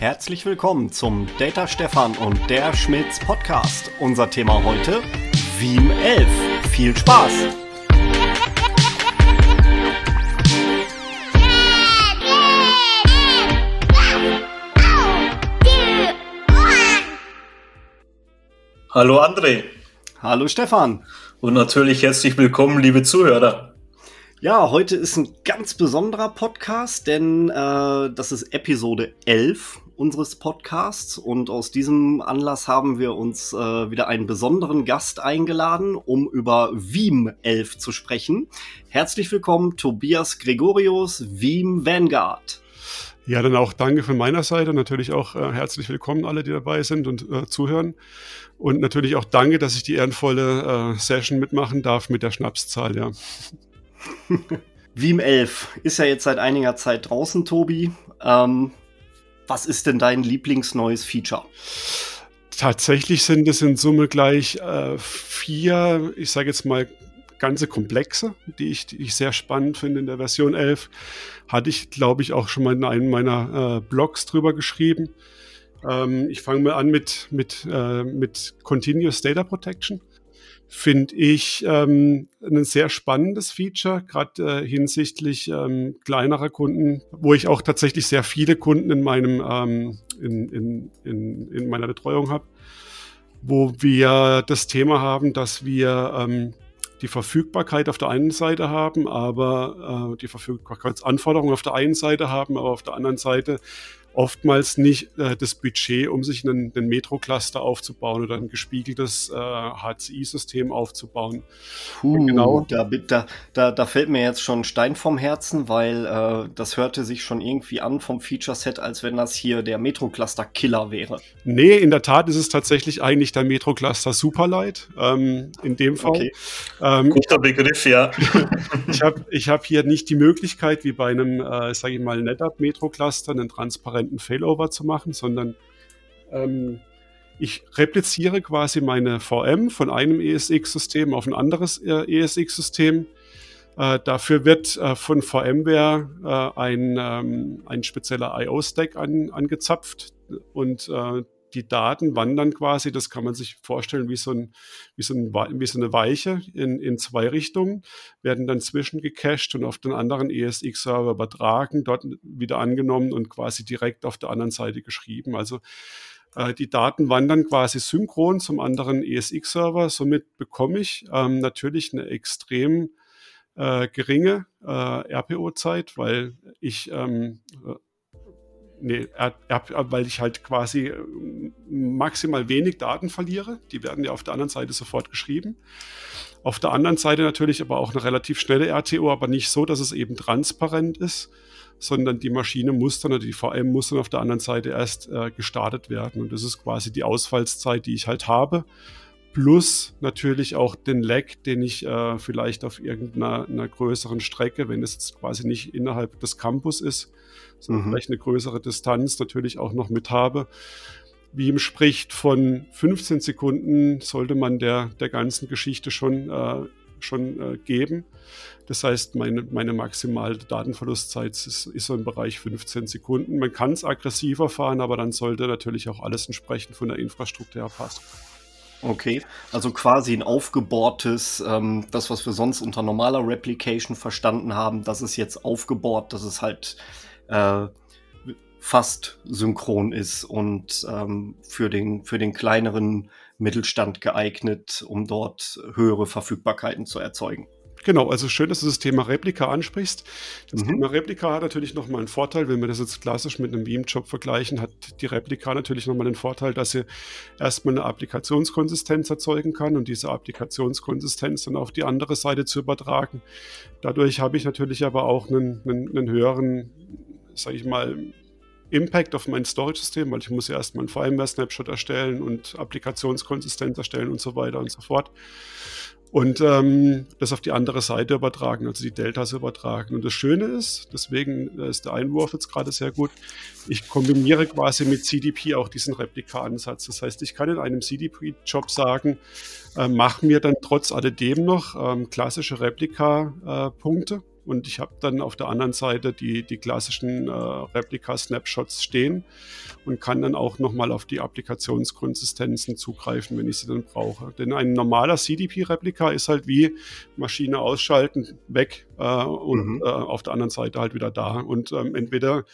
Herzlich willkommen zum Data Stefan und der Schmitz Podcast. Unser Thema heute Veeam 11. Viel Spaß! Hallo André. Hallo Stefan. Und natürlich herzlich willkommen, liebe Zuhörer. Ja, heute ist ein ganz besonderer Podcast, denn äh, das ist Episode 11 unseres Podcasts und aus diesem Anlass haben wir uns äh, wieder einen besonderen Gast eingeladen, um über Veeam 11 zu sprechen. Herzlich willkommen, Tobias Gregorius, Veeam Vanguard. Ja, dann auch danke von meiner Seite. Natürlich auch äh, herzlich willkommen alle, die dabei sind und äh, zuhören. Und natürlich auch danke, dass ich die ehrenvolle äh, Session mitmachen darf mit der Schnapszahl, ja. Veeam 11 ist ja jetzt seit einiger Zeit draußen, Tobi. Ähm, was ist denn dein Lieblingsneues Feature? Tatsächlich sind es in Summe gleich äh, vier, ich sage jetzt mal, ganze Komplexe, die ich, die ich sehr spannend finde in der Version 11. Hatte ich, glaube ich, auch schon mal in einem meiner äh, Blogs drüber geschrieben. Ähm, ich fange mal an mit, mit, äh, mit Continuous Data Protection finde ich ähm, ein sehr spannendes Feature, gerade äh, hinsichtlich ähm, kleinerer Kunden, wo ich auch tatsächlich sehr viele Kunden in meinem ähm, in, in, in, in meiner Betreuung habe, wo wir das Thema haben, dass wir ähm, die Verfügbarkeit auf der einen Seite haben, aber äh, die Verfügbarkeitsanforderungen auf der einen Seite haben, aber auf der anderen Seite oftmals nicht äh, das Budget, um sich einen, einen Metro-Cluster aufzubauen oder ein gespiegeltes äh, HCI-System aufzubauen. Puh, genau. Da, da, da, da fällt mir jetzt schon ein Stein vom Herzen, weil äh, das hörte sich schon irgendwie an vom Feature-Set, als wenn das hier der Metro-Cluster-Killer wäre. Nee, in der Tat ist es tatsächlich eigentlich der Metro-Cluster Superlight. Ähm, in dem Fall. Okay. Ähm, Guter Begriff, ja. ich habe ich hab hier nicht die Möglichkeit, wie bei einem, äh, sage ich mal, NetApp Metro-Cluster, einen transparenten transparenten Failover zu machen, sondern ähm, ich repliziere quasi meine VM von einem ESX-System auf ein anderes äh, ESX-System. Äh, dafür wird äh, von VMware äh, ein, ähm, ein spezieller IO-Stack an, angezapft und äh, die Daten wandern quasi, das kann man sich vorstellen wie so, ein, wie so, ein, wie so eine Weiche in, in zwei Richtungen, werden dann zwischengecached und auf den anderen ESX-Server übertragen, dort wieder angenommen und quasi direkt auf der anderen Seite geschrieben. Also äh, die Daten wandern quasi synchron zum anderen ESX-Server. Somit bekomme ich ähm, natürlich eine extrem äh, geringe äh, RPO-Zeit, weil ich ähm, Nee, weil ich halt quasi äh, maximal wenig Daten verliere. Die werden ja auf der anderen Seite sofort geschrieben. Auf der anderen Seite natürlich aber auch eine relativ schnelle RTO, aber nicht so, dass es eben transparent ist, sondern die Maschine muss dann oder die VM muss dann auf der anderen Seite erst äh, gestartet werden. Und das ist quasi die Ausfallszeit, die ich halt habe. Plus natürlich auch den Lag, den ich äh, vielleicht auf irgendeiner größeren Strecke, wenn es jetzt quasi nicht innerhalb des Campus ist, sondern mhm. vielleicht eine größere Distanz natürlich auch noch mit habe. Wie ihm spricht, von 15 Sekunden sollte man der, der ganzen Geschichte schon, äh, schon äh, geben. Das heißt, meine, meine maximale Datenverlustzeit ist, ist so im Bereich 15 Sekunden. Man kann es aggressiver fahren, aber dann sollte natürlich auch alles entsprechend von der Infrastruktur her passen. Okay, also quasi ein aufgebohrtes, ähm, das, was wir sonst unter normaler Replication verstanden haben, das ist jetzt aufgebohrt, dass es halt äh, fast synchron ist und ähm, für, den, für den kleineren Mittelstand geeignet, um dort höhere Verfügbarkeiten zu erzeugen. Genau, also schön, dass du das Thema Replika ansprichst. Das mhm. Thema Replika hat natürlich nochmal einen Vorteil, wenn wir das jetzt klassisch mit einem Veeam-Job vergleichen, hat die Replika natürlich nochmal den Vorteil, dass sie erstmal eine Applikationskonsistenz erzeugen kann und diese Applikationskonsistenz dann auf die andere Seite zu übertragen. Dadurch habe ich natürlich aber auch einen, einen, einen höheren, sage ich mal, Impact auf mein Storage-System, weil ich muss ja erstmal einen VMware-Snapshot erstellen und Applikationskonsistenz erstellen und so weiter und so fort und ähm, das auf die andere Seite übertragen, also die Deltas übertragen. Und das Schöne ist, deswegen ist der Einwurf jetzt gerade sehr gut, ich kombiniere quasi mit CDP auch diesen Replika-Ansatz. Das heißt, ich kann in einem CDP-Job sagen, äh, mach mir dann trotz alledem noch ähm, klassische Replika-Punkte. Und ich habe dann auf der anderen Seite die, die klassischen äh, Replika-Snapshots stehen und kann dann auch nochmal auf die Applikationskonsistenzen zugreifen, wenn ich sie dann brauche. Denn ein normaler CDP-Replika ist halt wie Maschine ausschalten, weg äh, und mhm. äh, auf der anderen Seite halt wieder da. Und ähm, entweder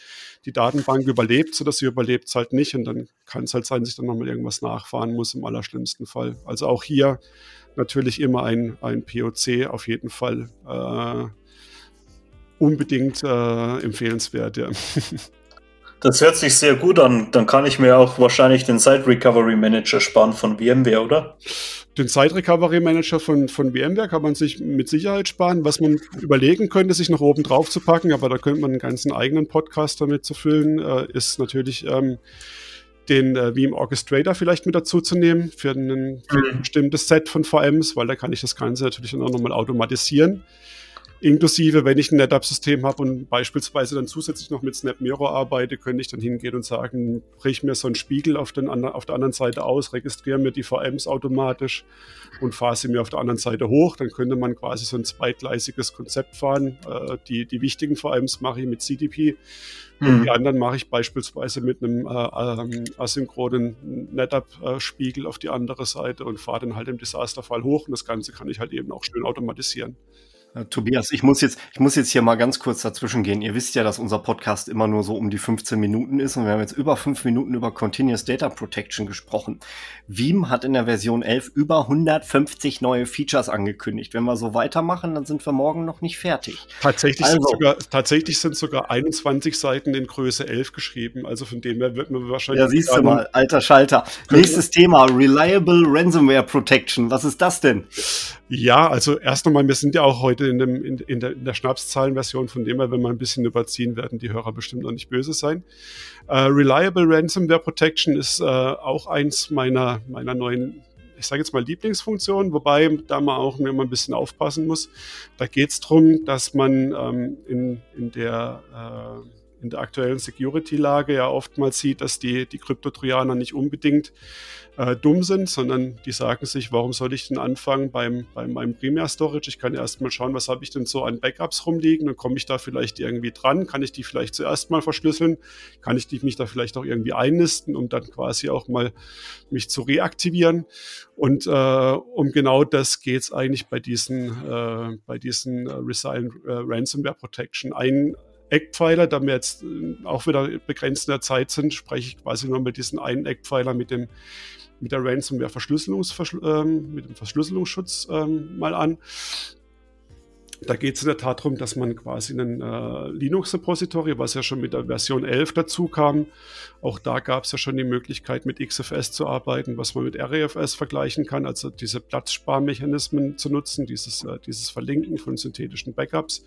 die Datenbank überlebt, oder sie überlebt es halt nicht und dann kann es halt sein, dass ich dann nochmal irgendwas nachfahren muss im allerschlimmsten Fall. Also auch hier natürlich immer ein, ein POC auf jeden Fall äh, unbedingt äh, empfehlenswert, ja. Das hört sich sehr gut an. Dann kann ich mir auch wahrscheinlich den Site Recovery Manager sparen von VMware, oder? Den Site Recovery Manager von, von VMware kann man sich mit Sicherheit sparen. Was man überlegen könnte, sich noch oben drauf zu packen, aber da könnte man einen ganzen eigenen Podcast damit zu füllen, äh, ist natürlich ähm, den äh, Veeam Orchestrator vielleicht mit dazu zu nehmen für, einen, für ein mhm. bestimmtes Set von VMs, weil da kann ich das Ganze natürlich dann auch nochmal automatisieren. Inklusive, wenn ich ein NetApp-System habe und beispielsweise dann zusätzlich noch mit Snap Mirror arbeite, könnte ich dann hingehen und sagen, brich mir so einen Spiegel auf, den, auf der anderen Seite aus, registriere mir die VMs automatisch und fahre sie mir auf der anderen Seite hoch. Dann könnte man quasi so ein zweigleisiges Konzept fahren. Äh, die, die wichtigen VMs mache ich mit CDP und mhm. die anderen mache ich beispielsweise mit einem äh, ähm, asynchronen NetApp-Spiegel auf die andere Seite und fahre dann halt im Desasterfall hoch. Und das Ganze kann ich halt eben auch schön automatisieren. Äh, Tobias, ich muss jetzt, ich muss jetzt hier mal ganz kurz dazwischen gehen. Ihr wisst ja, dass unser Podcast immer nur so um die 15 Minuten ist und wir haben jetzt über fünf Minuten über Continuous Data Protection gesprochen. Veeam hat in der Version 11 über 150 neue Features angekündigt. Wenn wir so weitermachen, dann sind wir morgen noch nicht fertig. Tatsächlich, also, sind, sogar, tatsächlich sind sogar 21 Seiten in Größe 11 geschrieben. Also von dem her wird man wahrscheinlich. Ja, siehst du mal, alter Schalter. Nächstes Thema, Reliable Ransomware Protection. Was ist das denn? Ja, also erst einmal, wir sind ja auch heute in, dem, in, in der, in der Schnapszahlenversion, von dem her, wenn wir ein bisschen überziehen, werden die Hörer bestimmt noch nicht böse sein. Äh, Reliable Ransomware Protection ist äh, auch eins meiner, meiner neuen ich sage jetzt mal Lieblingsfunktionen, wobei da man auch immer ein bisschen aufpassen muss. Da geht es darum, dass man ähm, in, in der äh, in der aktuellen Security-Lage ja oftmals sieht, dass die, die Kryptotrojaner nicht unbedingt äh, dumm sind, sondern die sagen sich, warum soll ich denn anfangen beim, bei meinem Primär-Storage? Ich kann erstmal schauen, was habe ich denn so an Backups rumliegen und komme ich da vielleicht irgendwie dran? Kann ich die vielleicht zuerst mal verschlüsseln? Kann ich mich da vielleicht auch irgendwie einnisten, um dann quasi auch mal mich zu reaktivieren? Und äh, um genau das geht es eigentlich bei diesen, äh, bei diesen äh, Resilient äh, Ransomware Protection. Ein, Eckpfeiler, da wir jetzt äh, auch wieder begrenzt in der Zeit sind, spreche ich quasi nur mit diesem einen Eckpfeiler mit dem mit der Ransomware Verschlüsselungs, ähm, mit dem Verschlüsselungsschutz ähm, mal an. Da geht es in der Tat darum, dass man quasi ein äh, Linux-Repository, was ja schon mit der Version 11 dazu kam, auch da gab es ja schon die Möglichkeit, mit XFS zu arbeiten, was man mit RAFS vergleichen kann, also diese Platzsparmechanismen zu nutzen, dieses, äh, dieses Verlinken von synthetischen Backups.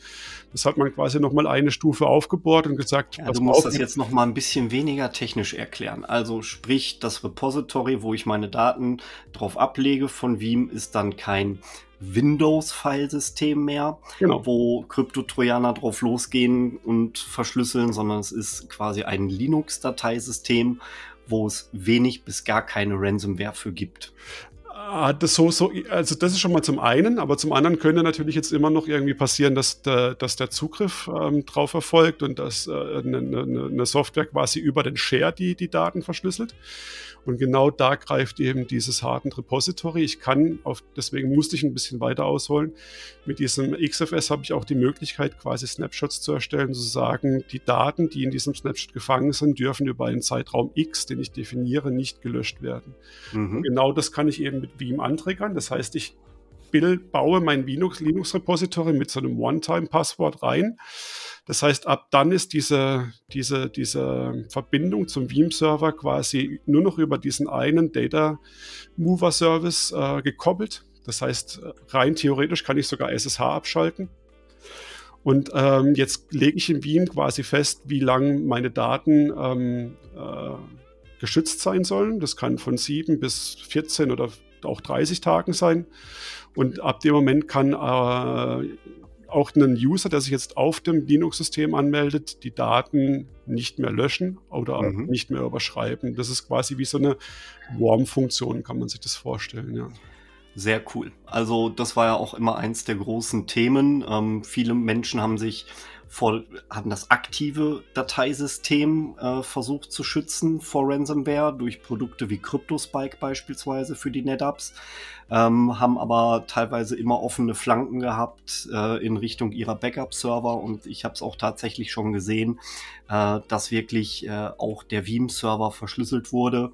Das hat man quasi nochmal eine Stufe aufgebohrt und gesagt, ja, du musst das jetzt nochmal ein bisschen weniger technisch erklären. Also sprich, das Repository, wo ich meine Daten drauf ablege von Veeam, ist dann kein Windows-Filesystem mehr, genau. wo Kryptotrojaner drauf losgehen und verschlüsseln, sondern es ist quasi ein Linux-Dateisystem, wo es wenig bis gar keine Ransomware für gibt. Das so, so, also das ist schon mal zum einen, aber zum anderen könnte natürlich jetzt immer noch irgendwie passieren, dass der, dass der Zugriff ähm, drauf erfolgt und dass äh, eine, eine, Software quasi über den Share die, die Daten verschlüsselt. Und genau da greift eben dieses Hardened Repository. Ich kann, auf, deswegen musste ich ein bisschen weiter ausholen. Mit diesem XFS habe ich auch die Möglichkeit, quasi Snapshots zu erstellen, zu sagen, die Daten, die in diesem Snapshot gefangen sind, dürfen über einen Zeitraum X, den ich definiere, nicht gelöscht werden. Mhm. Genau das kann ich eben mit Veeam antriggern. Das heißt, ich baue mein Linux-Repository mit so einem One-Time-Passwort rein das heißt, ab dann ist diese, diese, diese Verbindung zum Veeam-Server quasi nur noch über diesen einen Data Mover Service äh, gekoppelt. Das heißt, rein theoretisch kann ich sogar SSH abschalten. Und ähm, jetzt lege ich in Veeam quasi fest, wie lang meine Daten ähm, äh, geschützt sein sollen. Das kann von 7 bis 14 oder auch 30 Tagen sein. Und ab dem Moment kann äh, auch einen User, der sich jetzt auf dem Linux-System anmeldet, die Daten nicht mehr löschen oder mhm. nicht mehr überschreiben. Das ist quasi wie so eine Warm-Funktion, kann man sich das vorstellen, ja. Sehr cool. Also das war ja auch immer eins der großen Themen. Ähm, viele Menschen haben sich vor, haben das aktive Dateisystem äh, versucht zu schützen vor Ransomware durch Produkte wie CryptoSpike beispielsweise für die NetApps, ähm, haben aber teilweise immer offene Flanken gehabt äh, in Richtung ihrer Backup-Server und ich habe es auch tatsächlich schon gesehen, äh, dass wirklich äh, auch der Veeam-Server verschlüsselt wurde,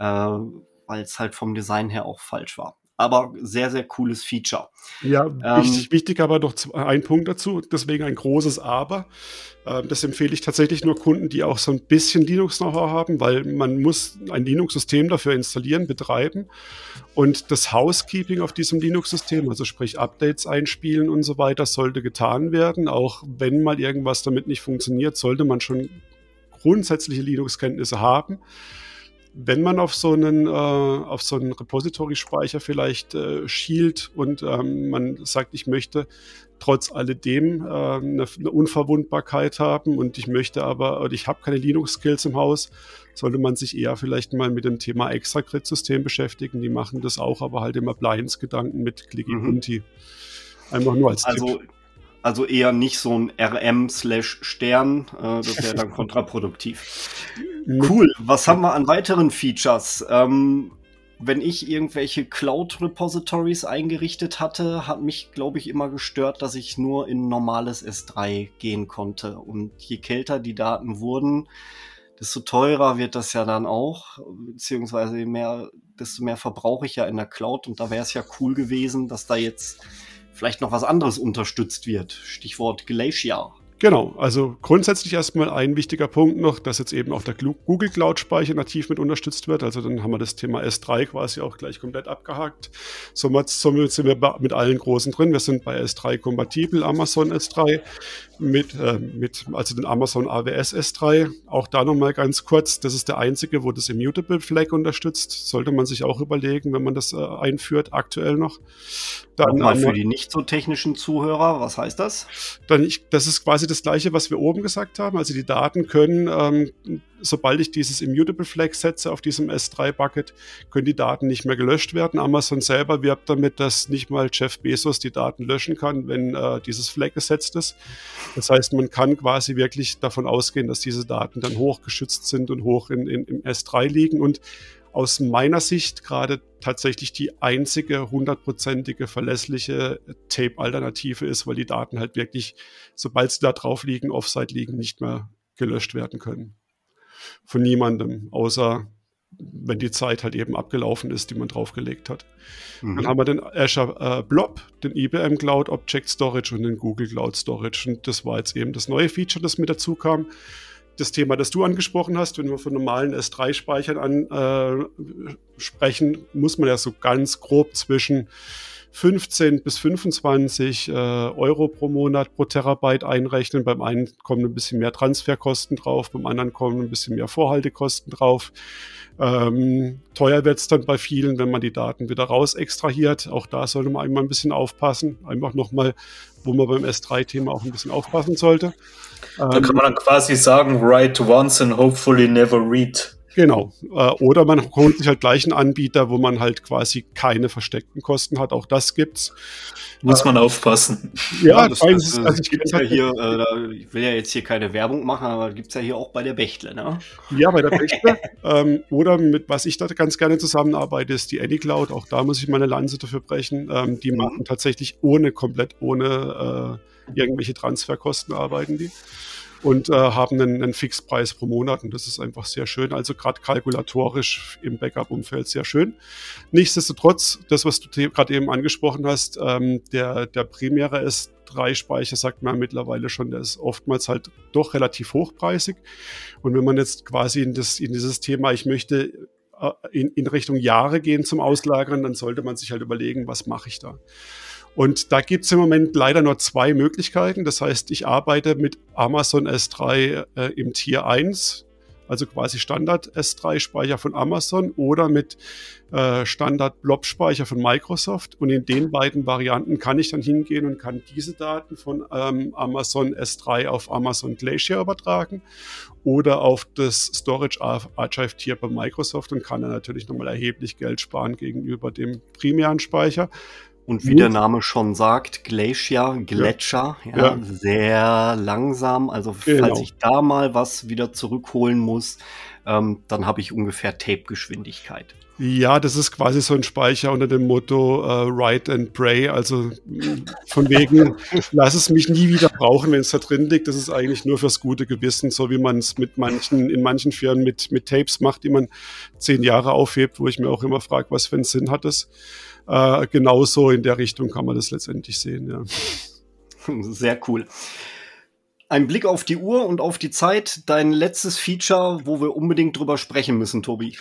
äh, weil es halt vom Design her auch falsch war aber sehr, sehr cooles Feature. Ja, ähm, wichtig, wichtig, aber noch ein Punkt dazu, deswegen ein großes Aber. Ähm, das empfehle ich tatsächlich nur Kunden, die auch so ein bisschen Linux-Know-how haben, weil man muss ein Linux-System dafür installieren, betreiben und das Housekeeping auf diesem Linux-System, also sprich Updates einspielen und so weiter, sollte getan werden. Auch wenn mal irgendwas damit nicht funktioniert, sollte man schon grundsätzliche Linux-Kenntnisse haben wenn man auf so einen, äh, auf so einen Repository-Speicher vielleicht äh, schielt und ähm, man sagt, ich möchte trotz alledem äh, eine, eine, Unverwundbarkeit haben und ich möchte aber, oder ich habe keine Linux-Skills im Haus, sollte man sich eher vielleicht mal mit dem Thema Extra-Grid-System beschäftigen. Die machen das auch, aber halt im Appliance-Gedanken mit Clicky mhm. Einfach nur als also, Tipp. Also eher nicht so ein RM slash Stern, äh, das wäre dann kontraproduktiv. Cool. Was haben wir an weiteren Features? Ähm, wenn ich irgendwelche Cloud-Repositories eingerichtet hatte, hat mich, glaube ich, immer gestört, dass ich nur in normales S3 gehen konnte. Und je kälter die Daten wurden, desto teurer wird das ja dann auch, beziehungsweise mehr, desto mehr verbrauche ich ja in der Cloud. Und da wäre es ja cool gewesen, dass da jetzt vielleicht noch was anderes unterstützt wird. Stichwort Glacier. Genau, also grundsätzlich erstmal ein wichtiger Punkt noch, dass jetzt eben auch der Google Cloud-Speicher nativ mit unterstützt wird. Also dann haben wir das Thema S3 quasi auch gleich komplett abgehakt. Somit, somit sind wir mit allen großen drin. Wir sind bei S3 kompatibel, Amazon S3 mit, äh, mit also den Amazon AWS S3. Auch da nochmal ganz kurz, das ist der einzige, wo das Immutable Flag unterstützt. Sollte man sich auch überlegen, wenn man das äh, einführt, aktuell noch. Dann mal für die nicht so technischen Zuhörer, was heißt das? Dann ich, das ist quasi das gleiche, was wir oben gesagt haben. Also die Daten können, ähm, sobald ich dieses Immutable Flag setze auf diesem S3-Bucket, können die Daten nicht mehr gelöscht werden. Amazon selber wirbt damit, dass nicht mal Jeff Bezos die Daten löschen kann, wenn äh, dieses Flag gesetzt ist. Das heißt, man kann quasi wirklich davon ausgehen, dass diese Daten dann hochgeschützt sind und hoch in, in, im S3 liegen. Und aus meiner Sicht gerade tatsächlich die einzige hundertprozentige verlässliche Tape-Alternative ist, weil die Daten halt wirklich, sobald sie da drauf liegen, offside liegen, nicht mehr gelöscht werden können. Von niemandem, außer wenn die Zeit halt eben abgelaufen ist, die man draufgelegt hat. Mhm. Dann haben wir den Azure äh, Blob, den IBM Cloud Object Storage und den Google Cloud Storage. Und das war jetzt eben das neue Feature, das mit dazu kam das Thema, das du angesprochen hast, wenn wir von normalen S3-Speichern an äh, sprechen, muss man ja so ganz grob zwischen 15 bis 25 äh, Euro pro Monat pro Terabyte einrechnen. Beim einen kommen ein bisschen mehr Transferkosten drauf, beim anderen kommen ein bisschen mehr Vorhaltekosten drauf. Ähm, teuer wird es dann bei vielen, wenn man die Daten wieder raus extrahiert. Auch da sollte man einmal ein bisschen aufpassen. Einfach nochmal, wo man beim S3-Thema auch ein bisschen aufpassen sollte. Da kann man dann quasi sagen, write once and hopefully never read. Genau. Äh, oder man holt sich halt gleich einen Anbieter, wo man halt quasi keine versteckten Kosten hat. Auch das gibt's. Muss man aufpassen. Ja, das, das, das, also ich, gibt's ja hier, äh, ich will ja jetzt hier keine Werbung machen, aber gibt es ja hier auch bei der Bechtle, ne? Ja, bei der Bechtle. ähm, oder mit was ich da ganz gerne zusammenarbeite, ist die AnyCloud. Auch da muss ich meine Lanze dafür brechen. Ähm, die mhm. machen tatsächlich ohne, komplett ohne äh, irgendwelche Transferkosten arbeiten die und äh, haben einen, einen Fixpreis pro Monat und das ist einfach sehr schön. Also gerade kalkulatorisch im Backup-Umfeld sehr schön. Nichtsdestotrotz, das, was du gerade eben angesprochen hast, ähm, der, der primäre S3-Speicher sagt man mittlerweile schon, der ist oftmals halt doch relativ hochpreisig. Und wenn man jetzt quasi in, das, in dieses Thema, ich möchte äh, in, in Richtung Jahre gehen zum Auslagern, dann sollte man sich halt überlegen, was mache ich da. Und da gibt es im Moment leider nur zwei Möglichkeiten. Das heißt, ich arbeite mit Amazon S3 äh, im Tier 1, also quasi Standard S3-Speicher von Amazon oder mit äh, Standard Blob-Speicher von Microsoft. Und in den beiden Varianten kann ich dann hingehen und kann diese Daten von ähm, Amazon S3 auf Amazon Glacier übertragen oder auf das Storage Archive Tier bei Microsoft und kann dann natürlich nochmal erheblich Geld sparen gegenüber dem primären Speicher. Und wie der Name schon sagt, Glacier, Gletscher, ja. ja, sehr langsam. Also genau. falls ich da mal was wieder zurückholen muss, ähm, dann habe ich ungefähr Tape-Geschwindigkeit. Ja, das ist quasi so ein Speicher unter dem Motto uh, Write and Pray. Also von wegen, lass es mich nie wieder brauchen, wenn es da drin liegt. Das ist eigentlich nur fürs gute Gewissen, so wie man es mit manchen, in manchen Firmen mit, mit Tapes macht, die man zehn Jahre aufhebt, wo ich mir auch immer frage, was für einen Sinn hat das äh, genauso in der Richtung kann man das letztendlich sehen. Ja. Sehr cool. Ein Blick auf die Uhr und auf die Zeit. Dein letztes Feature, wo wir unbedingt drüber sprechen müssen, Tobi.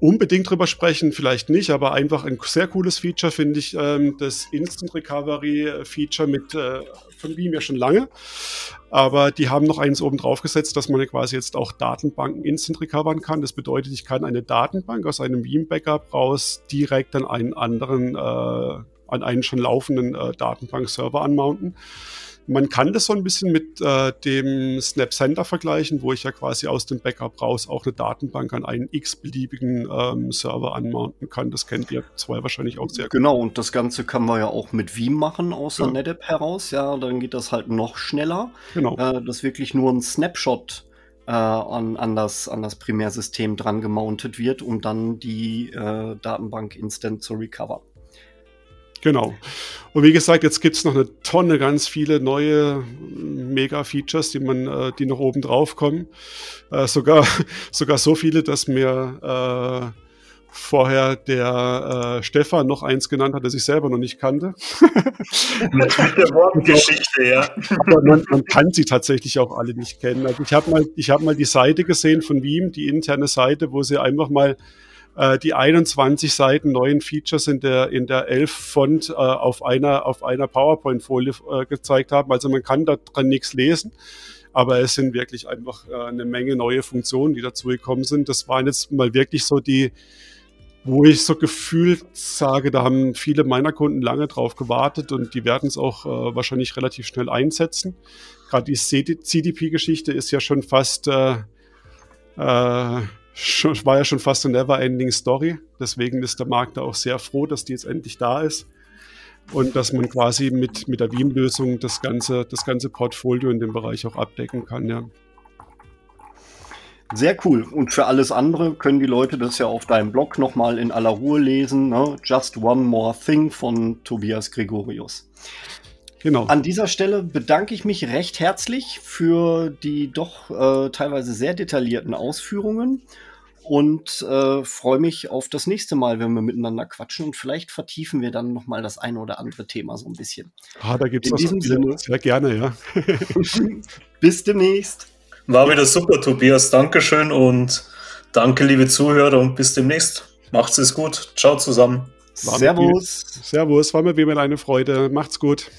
Unbedingt drüber sprechen, vielleicht nicht, aber einfach ein sehr cooles Feature finde ich ähm, das Instant Recovery Feature mit äh, von Veeam ja schon lange. Aber die haben noch eins oben drauf gesetzt, dass man quasi jetzt auch Datenbanken instant recovern kann. Das bedeutet, ich kann eine Datenbank aus einem Veeam-Backup raus direkt an einen anderen, äh, an einen schon laufenden äh, Datenbank-Server anmounten. Man kann das so ein bisschen mit äh, dem Snap Center vergleichen, wo ich ja quasi aus dem Backup raus auch eine Datenbank an einen x-beliebigen ähm, Server anmounten kann. Das kennt ihr zwei wahrscheinlich auch sehr gut. Genau, und das Ganze kann man ja auch mit Veeam machen aus der ja. NetApp heraus. Ja, dann geht das halt noch schneller. Genau. Äh, dass wirklich nur ein Snapshot äh, an, an, das, an das Primärsystem dran gemountet wird, um dann die äh, Datenbank instant zu recovern. Genau. Und wie gesagt, jetzt gibt es noch eine Tonne, ganz viele neue Mega-Features, die man, äh, die noch oben drauf kommen. Äh, sogar, sogar so viele, dass mir äh, vorher der äh, Stefan noch eins genannt hat, das ich selber noch nicht kannte. Mit der Wortgeschichte, ja. Aber man, man, kann sie tatsächlich auch alle nicht kennen. Also ich habe mal, ich habe mal die Seite gesehen von Veeam, die interne Seite, wo sie einfach mal äh, die 21 Seiten neuen Features in der, in der 11 Font äh, auf einer, auf einer PowerPoint-Folie äh, gezeigt haben. Also man kann da dran nichts lesen. Aber es sind wirklich einfach äh, eine Menge neue Funktionen, die dazugekommen sind. Das waren jetzt mal wirklich so die, wo ich so gefühlt sage, da haben viele meiner Kunden lange drauf gewartet und die werden es auch äh, wahrscheinlich relativ schnell einsetzen. Gerade die CDP-Geschichte ist ja schon fast äh, war ja schon fast eine never-ending Story. Deswegen ist der Markt da auch sehr froh, dass die jetzt endlich da ist. Und dass man quasi mit, mit der Veeam-Lösung das ganze, das ganze Portfolio in dem Bereich auch abdecken kann, ja. Sehr cool. Und für alles andere können die Leute das ja auf deinem Blog nochmal in aller Ruhe lesen. Ne? Just One More Thing von Tobias Gregorius. Genau. An dieser Stelle bedanke ich mich recht herzlich für die doch äh, teilweise sehr detaillierten Ausführungen und äh, freue mich auf das nächste Mal, wenn wir miteinander quatschen und vielleicht vertiefen wir dann noch mal das eine oder andere Thema so ein bisschen. Ah, da gibt es was diesem Sinne. Sehr gerne, ja. Bis demnächst. War wieder super, Tobias. Dankeschön und danke, liebe Zuhörer und bis demnächst. Macht's es gut. Ciao zusammen. Servus. Servus, war mir wie immer eine Freude. Macht's gut.